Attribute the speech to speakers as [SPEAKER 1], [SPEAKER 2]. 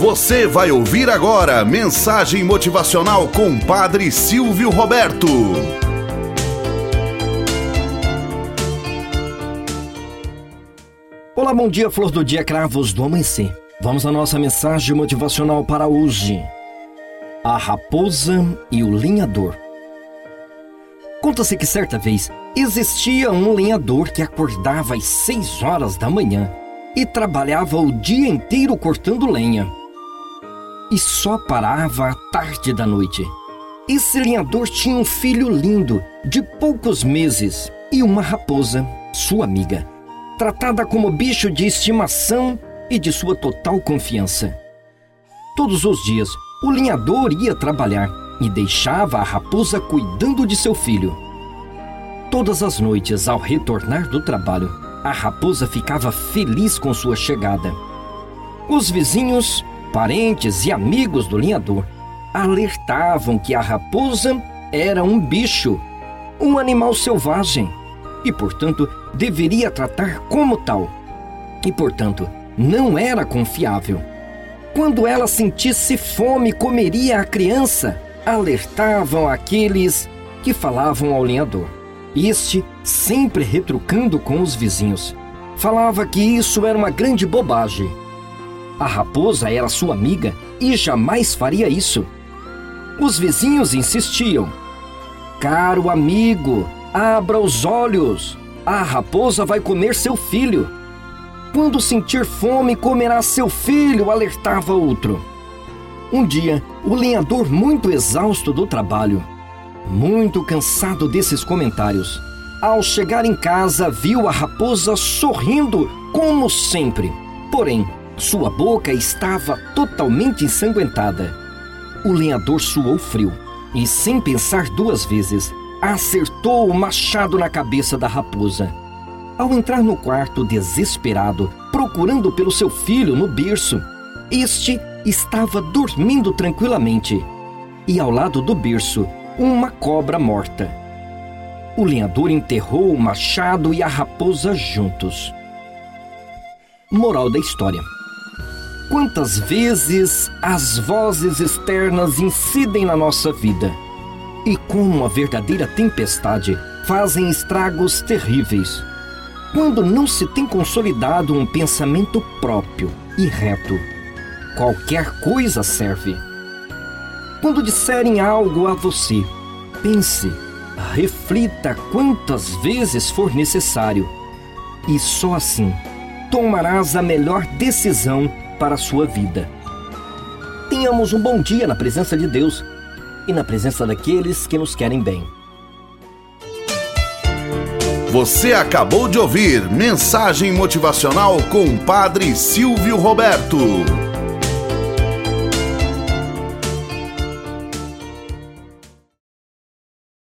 [SPEAKER 1] Você vai ouvir agora mensagem motivacional com Padre Silvio Roberto.
[SPEAKER 2] Olá, bom dia, flor do dia, cravos do amanhecer. Vamos à nossa mensagem motivacional para hoje. A raposa e o lenhador. Conta-se que certa vez existia um lenhador que acordava às seis horas da manhã e trabalhava o dia inteiro cortando lenha e só parava à tarde da noite. Esse lenhador tinha um filho lindo, de poucos meses, e uma raposa, sua amiga, tratada como bicho de estimação e de sua total confiança. Todos os dias, o lenhador ia trabalhar e deixava a raposa cuidando de seu filho. Todas as noites, ao retornar do trabalho, a raposa ficava feliz com sua chegada. Os vizinhos Parentes e amigos do lenhador alertavam que a raposa era um bicho, um animal selvagem, e, portanto, deveria tratar como tal. E, portanto, não era confiável. Quando ela sentisse fome, comeria a criança, alertavam aqueles que falavam ao lenhador. Este, sempre retrucando com os vizinhos, falava que isso era uma grande bobagem a raposa era sua amiga e jamais faria isso. Os vizinhos insistiam: Caro amigo, abra os olhos. A raposa vai comer seu filho. Quando sentir fome, comerá seu filho, alertava outro. Um dia, o lenhador, muito exausto do trabalho, muito cansado desses comentários, ao chegar em casa, viu a raposa sorrindo como sempre. Porém, sua boca estava totalmente ensanguentada. O lenhador suou frio e, sem pensar duas vezes, acertou o machado na cabeça da raposa. Ao entrar no quarto desesperado, procurando pelo seu filho no berço, este estava dormindo tranquilamente e ao lado do berço, uma cobra morta. O lenhador enterrou o machado e a raposa juntos. Moral da história. Quantas vezes as vozes externas incidem na nossa vida e, como uma verdadeira tempestade, fazem estragos terríveis. Quando não se tem consolidado um pensamento próprio e reto, qualquer coisa serve. Quando disserem algo a você, pense, reflita quantas vezes for necessário, e só assim tomarás a melhor decisão para a sua vida. Tenhamos um bom dia na presença de Deus e na presença daqueles que nos querem bem.
[SPEAKER 1] Você acabou de ouvir Mensagem Motivacional com o Padre Silvio Roberto.